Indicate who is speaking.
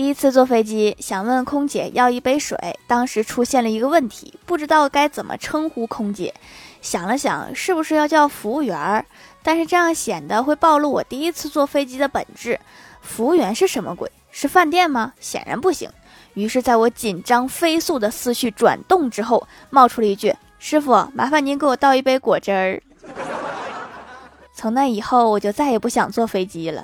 Speaker 1: 第一次坐飞机想问空姐要一杯水当时出现了一个问题不知道该怎么称呼空姐。想了想是不是要叫服务员儿？但是这样显得会暴露我第一次坐飞机的本质。服务员是什么鬼？是饭店吗？显然不行。于是在我紧张飞速的思绪转动之后冒出了一句师傅麻烦您给我倒一杯果汁儿。从那以后我就再也不想坐飞机了。